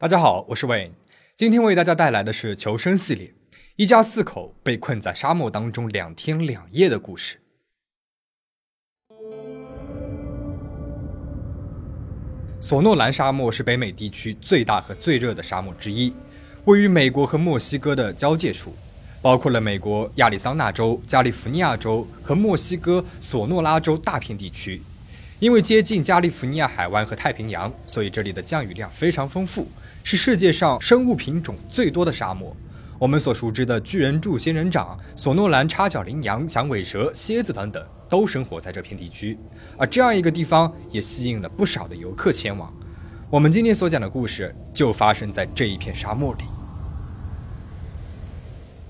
大家好，我是 Wayne，今天为大家带来的是求生系列，一家四口被困在沙漠当中两天两夜的故事。索诺兰沙漠是北美地区最大和最热的沙漠之一，位于美国和墨西哥的交界处，包括了美国亚利桑那州、加利福尼亚州和墨西哥索诺拉州大片地区。因为接近加利福尼亚海湾和太平洋，所以这里的降雨量非常丰富。是世界上生物品种最多的沙漠。我们所熟知的巨人柱仙人掌、索诺兰叉角羚羊、响尾蛇、蝎子等等，都生活在这片地区。而这样一个地方也吸引了不少的游客前往。我们今天所讲的故事就发生在这一片沙漠里。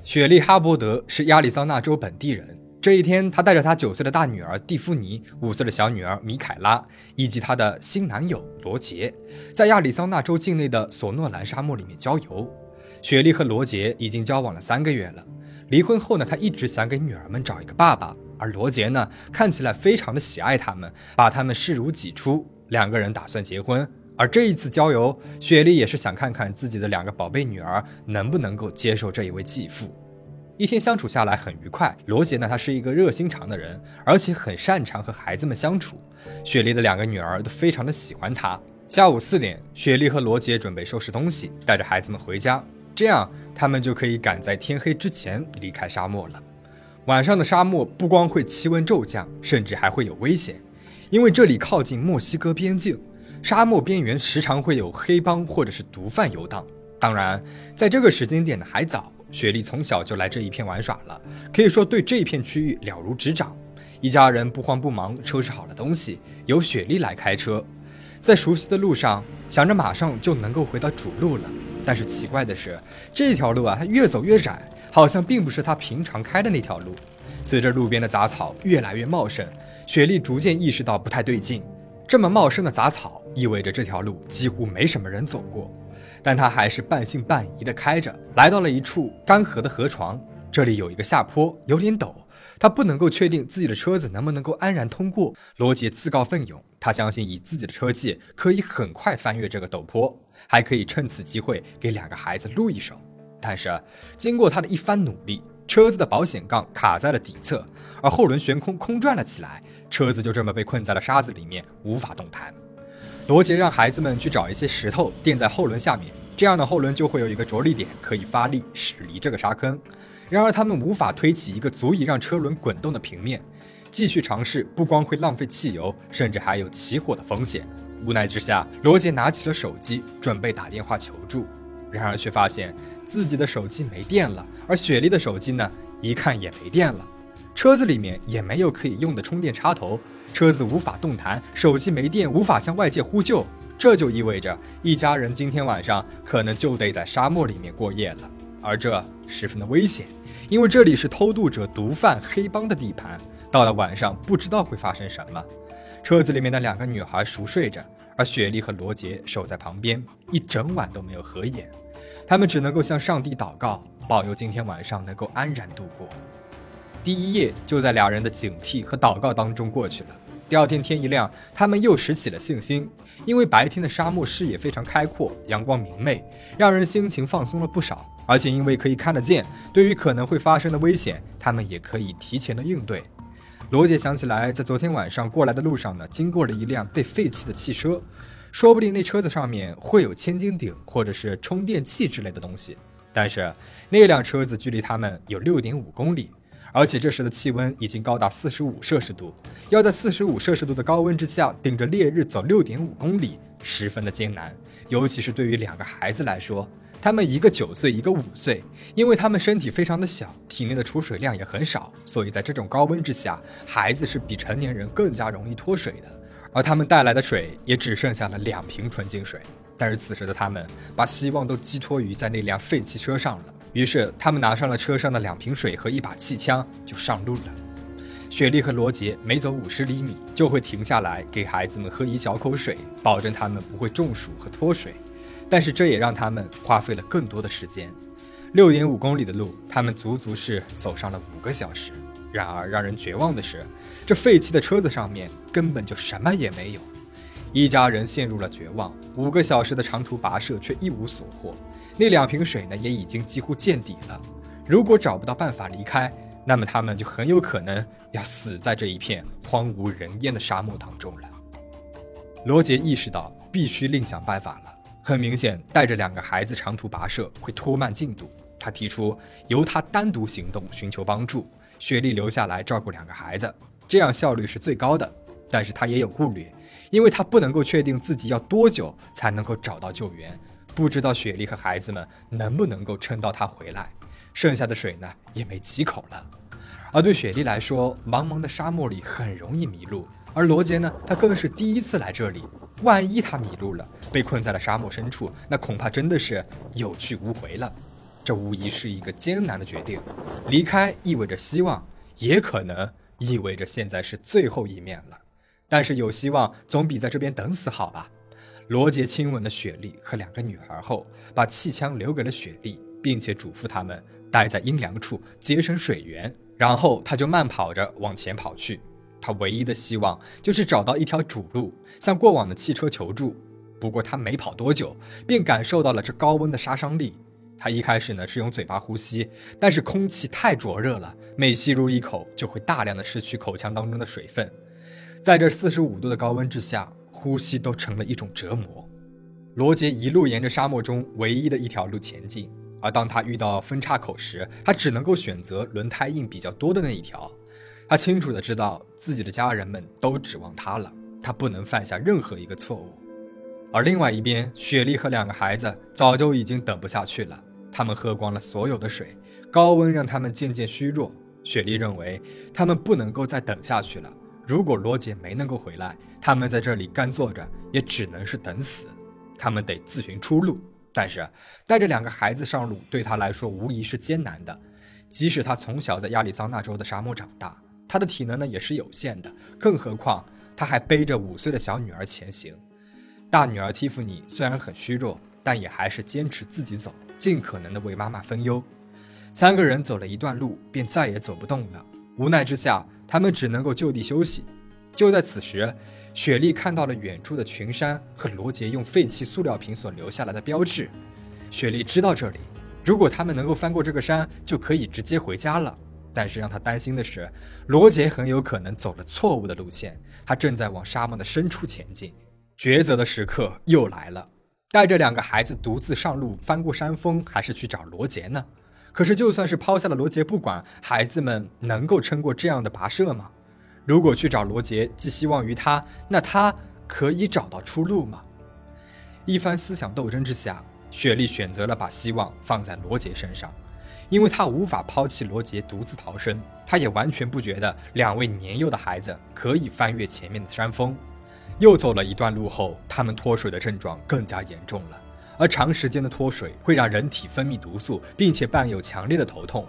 雪莉·哈伯德是亚利桑那州本地人。这一天，她带着她九岁的大女儿蒂芙尼、五岁的小女儿米凯拉以及她的新男友罗杰，在亚利桑那州境内的索诺兰沙漠里面郊游。雪莉和罗杰已经交往了三个月了。离婚后呢，他一直想给女儿们找一个爸爸，而罗杰呢，看起来非常的喜爱他们，把他们视如己出。两个人打算结婚。而这一次郊游，雪莉也是想看看自己的两个宝贝女儿能不能够接受这一位继父。一天相处下来很愉快。罗杰呢，他是一个热心肠的人，而且很擅长和孩子们相处。雪莉的两个女儿都非常的喜欢他。下午四点，雪莉和罗杰准备收拾东西，带着孩子们回家，这样他们就可以赶在天黑之前离开沙漠了。晚上的沙漠不光会气温骤降，甚至还会有危险，因为这里靠近墨西哥边境，沙漠边缘时常会有黑帮或者是毒贩游荡。当然，在这个时间点呢还早。雪莉从小就来这一片玩耍了，可以说对这一片区域了如指掌。一家人不慌不忙收拾好了东西，由雪莉来开车，在熟悉的路上，想着马上就能够回到主路了。但是奇怪的是，这条路啊，它越走越窄，好像并不是他平常开的那条路。随着路边的杂草越来越茂盛，雪莉逐渐意识到不太对劲。这么茂盛的杂草意味着这条路几乎没什么人走过。但他还是半信半疑地开着，来到了一处干涸的河床。这里有一个下坡，有点陡，他不能够确定自己的车子能不能够安然通过。罗杰自告奋勇，他相信以自己的车技可以很快翻越这个陡坡，还可以趁此机会给两个孩子露一手。但是经过他的一番努力，车子的保险杠卡在了底侧，而后轮悬空空转了起来，车子就这么被困在了沙子里面，无法动弹。罗杰让孩子们去找一些石头垫在后轮下面，这样的后轮就会有一个着力点，可以发力驶离这个沙坑。然而他们无法推起一个足以让车轮滚动的平面，继续尝试不光会浪费汽油，甚至还有起火的风险。无奈之下，罗杰拿起了手机，准备打电话求助。然而却发现自己的手机没电了，而雪莉的手机呢，一看也没电了。车子里面也没有可以用的充电插头。车子无法动弹，手机没电，无法向外界呼救，这就意味着一家人今天晚上可能就得在沙漠里面过夜了，而这十分的危险，因为这里是偷渡者、毒贩、黑帮的地盘。到了晚上，不知道会发生什么。车子里面的两个女孩熟睡着，而雪莉和罗杰守在旁边，一整晚都没有合眼。他们只能够向上帝祷告，保佑今天晚上能够安然度过。第一夜就在俩人的警惕和祷告当中过去了。第二天天一亮，他们又拾起了信心，因为白天的沙漠视野非常开阔，阳光明媚，让人心情放松了不少。而且因为可以看得见，对于可能会发生的危险，他们也可以提前的应对。罗杰想起来，在昨天晚上过来的路上呢，经过了一辆被废弃的汽车，说不定那车子上面会有千斤顶或者是充电器之类的东西。但是那辆车子距离他们有六点五公里。而且这时的气温已经高达四十五摄氏度，要在四十五摄氏度的高温之下顶着烈日走六点五公里，十分的艰难。尤其是对于两个孩子来说，他们一个九岁，一个五岁，因为他们身体非常的小，体内的储水量也很少，所以在这种高温之下，孩子是比成年人更加容易脱水的。而他们带来的水也只剩下了两瓶纯净水。但是此时的他们把希望都寄托于在那辆废弃车上了。于是，他们拿上了车上的两瓶水和一把气枪，就上路了。雪莉和罗杰每走五十厘米，就会停下来给孩子们喝一小口水，保证他们不会中暑和脱水。但是，这也让他们花费了更多的时间。六点五公里的路，他们足足是走上了五个小时。然而让人绝望的是，这废弃的车子上面根本就什么也没有。一家人陷入了绝望，五个小时的长途跋涉却一无所获。那两瓶水呢，也已经几乎见底了。如果找不到办法离开，那么他们就很有可能要死在这一片荒无人烟的沙漠当中了。罗杰意识到必须另想办法了。很明显，带着两个孩子长途跋涉会拖慢进度。他提出由他单独行动寻求帮助，雪莉留下来照顾两个孩子，这样效率是最高的。但是他也有顾虑，因为他不能够确定自己要多久才能够找到救援，不知道雪莉和孩子们能不能够撑到他回来。剩下的水呢，也没几口了。而对雪莉来说，茫茫的沙漠里很容易迷路，而罗杰呢，他更是第一次来这里。万一他迷路了，被困在了沙漠深处，那恐怕真的是有去无回了。这无疑是一个艰难的决定。离开意味着希望，也可能意味着现在是最后一面了。但是有希望总比在这边等死好吧？罗杰亲吻了雪莉和两个女孩后，把气枪留给了雪莉，并且嘱咐他们待在阴凉处节省水源。然后他就慢跑着往前跑去。他唯一的希望就是找到一条主路，向过往的汽车求助。不过他没跑多久，便感受到了这高温的杀伤力。他一开始呢是用嘴巴呼吸，但是空气太灼热了，每吸入一口就会大量的失去口腔当中的水分。在这四十五度的高温之下，呼吸都成了一种折磨。罗杰一路沿着沙漠中唯一的一条路前进，而当他遇到分叉口时，他只能够选择轮胎印比较多的那一条。他清楚的知道自己的家人们都指望他了，他不能犯下任何一个错误。而另外一边，雪莉和两个孩子早就已经等不下去了，他们喝光了所有的水，高温让他们渐渐虚弱。雪莉认为他们不能够再等下去了，如果罗杰没能够回来，他们在这里干坐着也只能是等死。他们得自寻出路，但是带着两个孩子上路对他来说无疑是艰难的，即使他从小在亚利桑那州的沙漠长大。他的体能呢也是有限的，更何况他还背着五岁的小女儿前行。大女儿蒂芙尼虽然很虚弱，但也还是坚持自己走，尽可能的为妈妈分忧。三个人走了一段路，便再也走不动了。无奈之下，他们只能够就地休息。就在此时，雪莉看到了远处的群山和罗杰用废弃塑料瓶所留下来的标志。雪莉知道这里，如果他们能够翻过这个山，就可以直接回家了。但是让她担心的是，罗杰很有可能走了错误的路线，他正在往沙漠的深处前进。抉择的时刻又来了，带着两个孩子独自上路，翻过山峰，还是去找罗杰呢？可是就算是抛下了罗杰不管，孩子们能够撑过这样的跋涉吗？如果去找罗杰寄希望于他，那他可以找到出路吗？一番思想斗争之下，雪莉选择了把希望放在罗杰身上。因为她无法抛弃罗杰独自逃生，她也完全不觉得两位年幼的孩子可以翻越前面的山峰。又走了一段路后，他们脱水的症状更加严重了，而长时间的脱水会让人体分泌毒素，并且伴有强烈的头痛。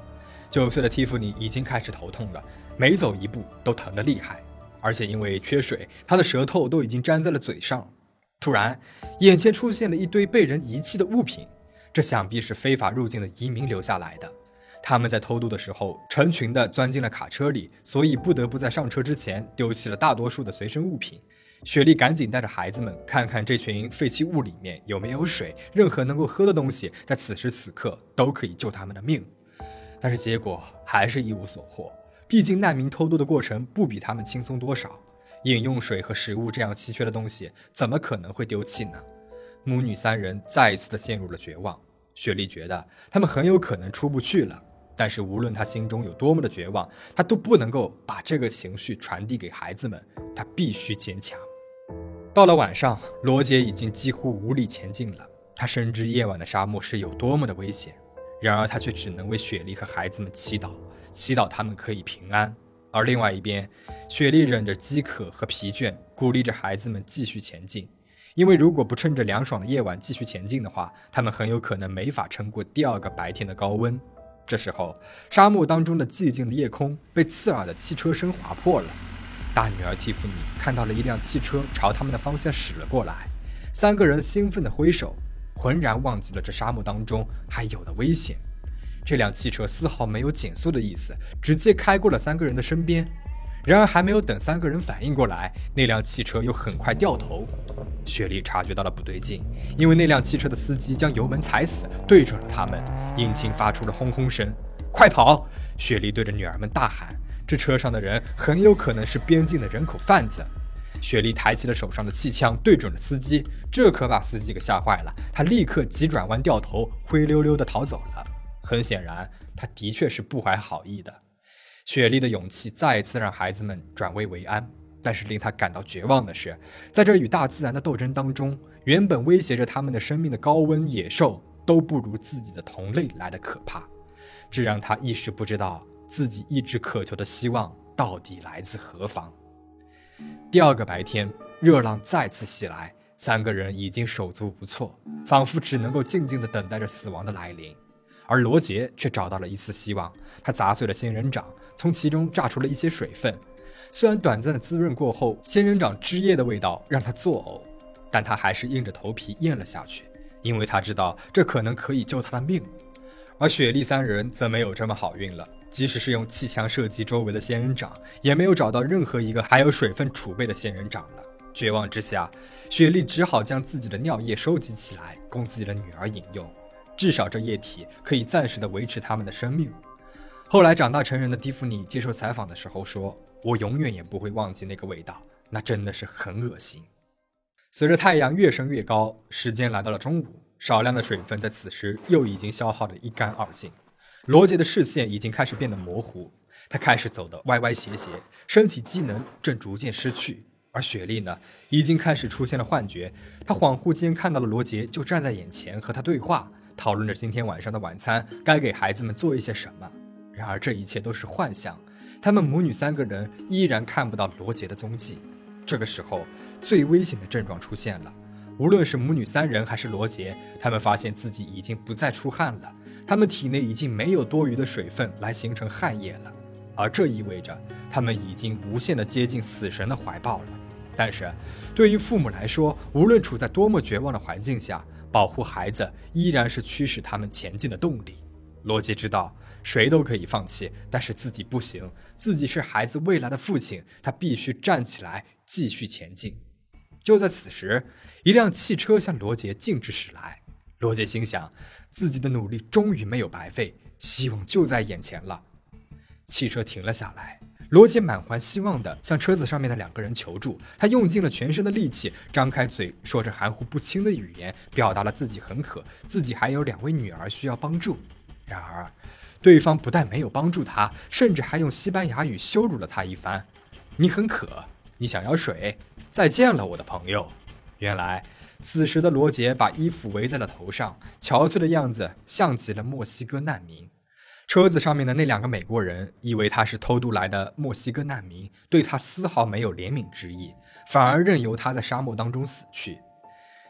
九岁的蒂芙尼已经开始头痛了，每走一步都疼得厉害，而且因为缺水，他的舌头都已经粘在了嘴上。突然，眼前出现了一堆被人遗弃的物品。这想必是非法入境的移民留下来的。他们在偷渡的时候，成群的钻进了卡车里，所以不得不在上车之前丢弃了大多数的随身物品。雪莉赶紧带着孩子们看看这群废弃物里面有没有水，任何能够喝的东西，在此时此刻都可以救他们的命。但是结果还是一无所获。毕竟难民偷渡的过程不比他们轻松多少，饮用水和食物这样稀缺的东西，怎么可能会丢弃呢？母女三人再一次的陷入了绝望。雪莉觉得他们很有可能出不去了，但是无论她心中有多么的绝望，她都不能够把这个情绪传递给孩子们。她必须坚强。到了晚上，罗杰已经几乎无力前进了。他深知夜晚的沙漠是有多么的危险，然而他却只能为雪莉和孩子们祈祷，祈祷他们可以平安。而另外一边，雪莉忍着饥渴和疲倦，鼓励着孩子们继续前进。因为如果不趁着凉爽的夜晚继续前进的话，他们很有可能没法撑过第二个白天的高温。这时候，沙漠当中的寂静的夜空被刺耳的汽车声划破了。大女儿蒂芙尼看到了一辆汽车朝他们的方向驶了过来，三个人兴奋地挥手，浑然忘记了这沙漠当中还有的危险。这辆汽车丝毫没有减速的意思，直接开过了三个人的身边。然而，还没有等三个人反应过来，那辆汽车又很快掉头。雪莉察觉到了不对劲，因为那辆汽车的司机将油门踩死，对准了他们，引擎发出了轰轰声。快跑！雪莉对着女儿们大喊：“这车上的人很有可能是边境的人口贩子。”雪莉抬起了手上的气枪，对准了司机，这可把司机给吓坏了。他立刻急转弯掉头，灰溜溜地逃走了。很显然，他的确是不怀好意的。雪莉的勇气再一次让孩子们转危为安，但是令他感到绝望的是，在这与大自然的斗争当中，原本威胁着他们的生命的高温野兽都不如自己的同类来的可怕。这让他一时不知道自己一直渴求的希望到底来自何方。第二个白天，热浪再次袭来，三个人已经手足无措，仿佛只能够静静地等待着死亡的来临。而罗杰却找到了一丝希望，他砸碎了仙人掌。从其中榨出了一些水分，虽然短暂的滋润过后，仙人掌汁液的味道让他作呕，但他还是硬着头皮咽了下去，因为他知道这可能可以救他的命。而雪莉三人则没有这么好运了，即使是用气枪射击周围的仙人掌，也没有找到任何一个还有水分储备的仙人掌了。绝望之下，雪莉只好将自己的尿液收集起来，供自己的女儿饮用，至少这液体可以暂时的维持他们的生命。后来长大成人的蒂芙尼接受采访的时候说：“我永远也不会忘记那个味道，那真的是很恶心。”随着太阳越升越高，时间来到了中午，少量的水分在此时又已经消耗得一干二净。罗杰的视线已经开始变得模糊，他开始走得歪歪斜斜，身体机能正逐渐失去。而雪莉呢，已经开始出现了幻觉，她恍惚间看到了罗杰就站在眼前和他对话，讨论着今天晚上的晚餐该给孩子们做一些什么。然而这一切都是幻象，他们母女三个人依然看不到罗杰的踪迹。这个时候，最危险的症状出现了。无论是母女三人还是罗杰，他们发现自己已经不再出汗了，他们体内已经没有多余的水分来形成汗液了，而这意味着他们已经无限的接近死神的怀抱了。但是，对于父母来说，无论处在多么绝望的环境下，保护孩子依然是驱使他们前进的动力。罗杰知道。谁都可以放弃，但是自己不行。自己是孩子未来的父亲，他必须站起来，继续前进。就在此时，一辆汽车向罗杰径直驶来。罗杰心想，自己的努力终于没有白费，希望就在眼前了。汽车停了下来，罗杰满怀希望地向车子上面的两个人求助。他用尽了全身的力气，张开嘴，说着含糊不清的语言，表达了自己很渴，自己还有两位女儿需要帮助。然而，对方不但没有帮助他，甚至还用西班牙语羞辱了他一番。你很渴，你想要水？再见了，我的朋友。原来，此时的罗杰把衣服围在了头上，憔悴的样子像极了墨西哥难民。车子上面的那两个美国人以为他是偷渡来的墨西哥难民，对他丝毫没有怜悯之意，反而任由他在沙漠当中死去。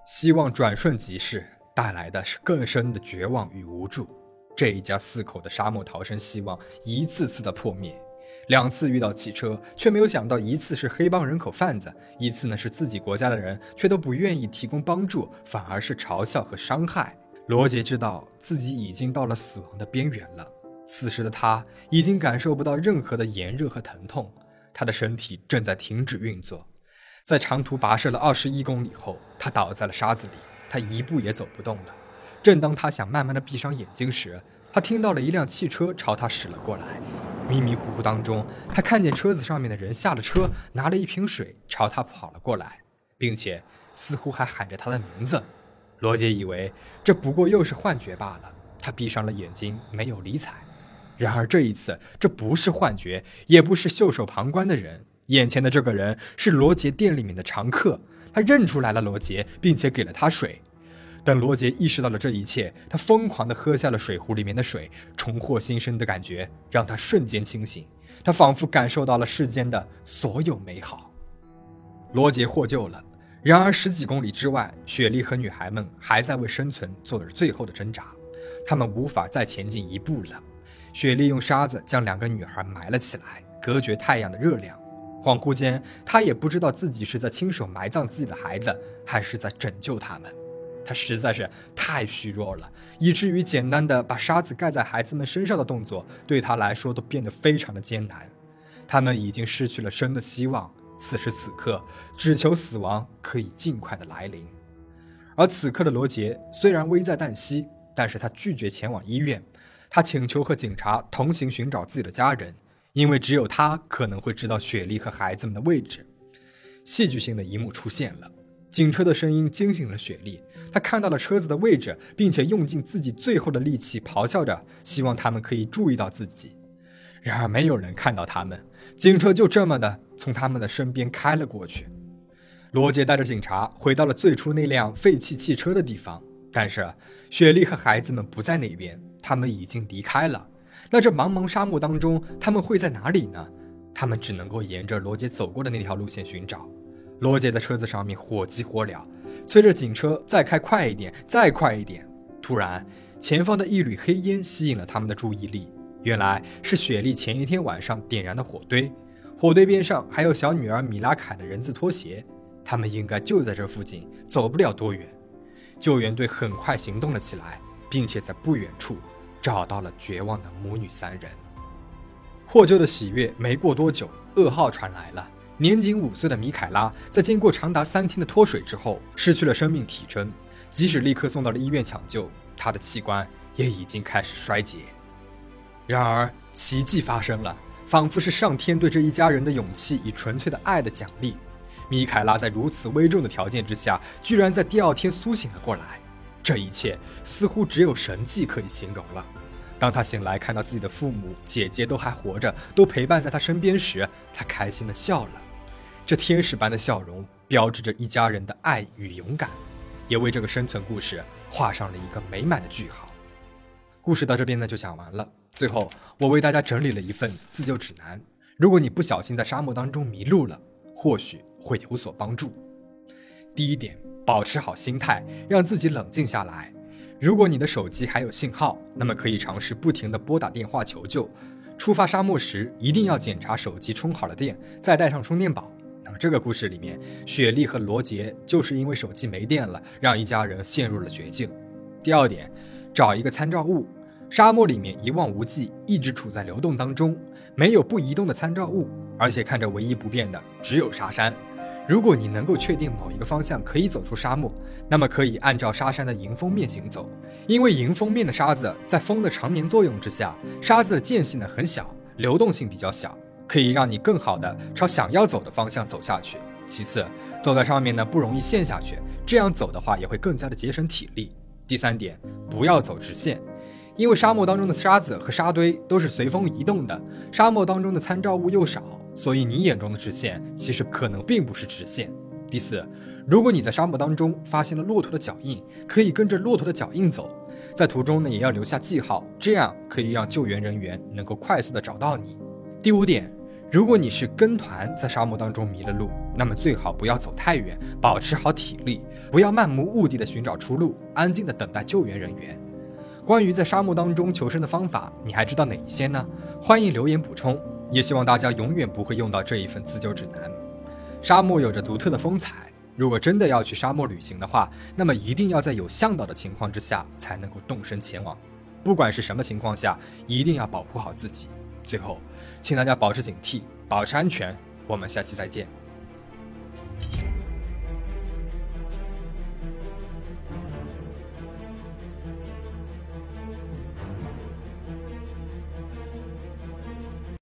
希望转瞬即逝，带来的是更深的绝望与无助。这一家四口的沙漠逃生希望一次次的破灭，两次遇到汽车，却没有想到一次是黑帮人口贩子，一次呢是自己国家的人，却都不愿意提供帮助，反而是嘲笑和伤害。罗杰知道自己已经到了死亡的边缘了，此时的他已经感受不到任何的炎热和疼痛，他的身体正在停止运作。在长途跋涉了二十一公里后，他倒在了沙子里，他一步也走不动了。正当他想慢慢的闭上眼睛时，他听到了一辆汽车朝他驶了过来。迷迷糊糊当中，他看见车子上面的人下了车，拿了一瓶水朝他跑了过来，并且似乎还喊着他的名字。罗杰以为这不过又是幻觉罢了，他闭上了眼睛，没有理睬。然而这一次，这不是幻觉，也不是袖手旁观的人，眼前的这个人是罗杰店里面的常客。他认出来了罗杰，并且给了他水。等罗杰意识到了这一切，他疯狂地喝下了水壶里面的水，重获新生的感觉让他瞬间清醒。他仿佛感受到了世间的所有美好。罗杰获救了，然而十几公里之外，雪莉和女孩们还在为生存做着最后的挣扎，他们无法再前进一步了。雪莉用沙子将两个女孩埋了起来，隔绝太阳的热量。恍惚间，她也不知道自己是在亲手埋葬自己的孩子，还是在拯救他们。他实在是太虚弱了，以至于简单的把沙子盖在孩子们身上的动作，对他来说都变得非常的艰难。他们已经失去了生的希望，此时此刻，只求死亡可以尽快的来临。而此刻的罗杰虽然危在旦夕，但是他拒绝前往医院，他请求和警察同行寻找自己的家人，因为只有他可能会知道雪莉和孩子们的位置。戏剧性的一幕出现了。警车的声音惊醒了雪莉，她看到了车子的位置，并且用尽自己最后的力气咆哮着，希望他们可以注意到自己。然而没有人看到他们，警车就这么的从他们的身边开了过去。罗杰带着警察回到了最初那辆废弃汽车的地方，但是雪莉和孩子们不在那边，他们已经离开了。那这茫茫沙漠当中，他们会在哪里呢？他们只能够沿着罗杰走过的那条路线寻找。罗杰在车子上面火急火燎，催着警车再开快一点，再快一点。突然，前方的一缕黑烟吸引了他们的注意力，原来是雪莉前一天晚上点燃的火堆，火堆边上还有小女儿米拉凯的人字拖鞋，他们应该就在这附近，走不了多远。救援队很快行动了起来，并且在不远处找到了绝望的母女三人。获救的喜悦没过多久，噩耗传来了。年仅五岁的米凯拉，在经过长达三天的脱水之后，失去了生命体征。即使立刻送到了医院抢救，他的器官也已经开始衰竭。然而，奇迹发生了，仿佛是上天对这一家人的勇气与纯粹的爱的奖励。米凯拉在如此危重的条件之下，居然在第二天苏醒了过来。这一切似乎只有神迹可以形容了。当他醒来，看到自己的父母、姐姐都还活着，都陪伴在他身边时，他开心地笑了。这天使般的笑容，标志着一家人的爱与勇敢，也为这个生存故事画上了一个美满的句号。故事到这边呢就讲完了。最后，我为大家整理了一份自救指南，如果你不小心在沙漠当中迷路了，或许会有所帮助。第一点，保持好心态，让自己冷静下来。如果你的手机还有信号，那么可以尝试不停地拨打电话求救。出发沙漠时，一定要检查手机充好了电，再带上充电宝。这个故事里面，雪莉和罗杰就是因为手机没电了，让一家人陷入了绝境。第二点，找一个参照物。沙漠里面一望无际，一直处在流动当中，没有不移动的参照物，而且看着唯一不变的只有沙山。如果你能够确定某一个方向可以走出沙漠，那么可以按照沙山的迎风面行走，因为迎风面的沙子在风的长年作用之下，沙子的间隙呢很小，流动性比较小。可以让你更好的朝想要走的方向走下去。其次，走在上面呢不容易陷下去，这样走的话也会更加的节省体力。第三点，不要走直线，因为沙漠当中的沙子和沙堆都是随风移动的，沙漠当中的参照物又少，所以你眼中的直线其实可能并不是直线。第四，如果你在沙漠当中发现了骆驼的脚印，可以跟着骆驼的脚印走，在途中呢也要留下记号，这样可以让救援人员能够快速的找到你。第五点。如果你是跟团在沙漠当中迷了路，那么最好不要走太远，保持好体力，不要漫无目的的寻找出路，安静的等待救援人员。关于在沙漠当中求生的方法，你还知道哪一些呢？欢迎留言补充。也希望大家永远不会用到这一份自救指南。沙漠有着独特的风采，如果真的要去沙漠旅行的话，那么一定要在有向导的情况之下才能够动身前往。不管是什么情况下，一定要保护好自己。最后请大家保持警惕保持安全我们下期再见。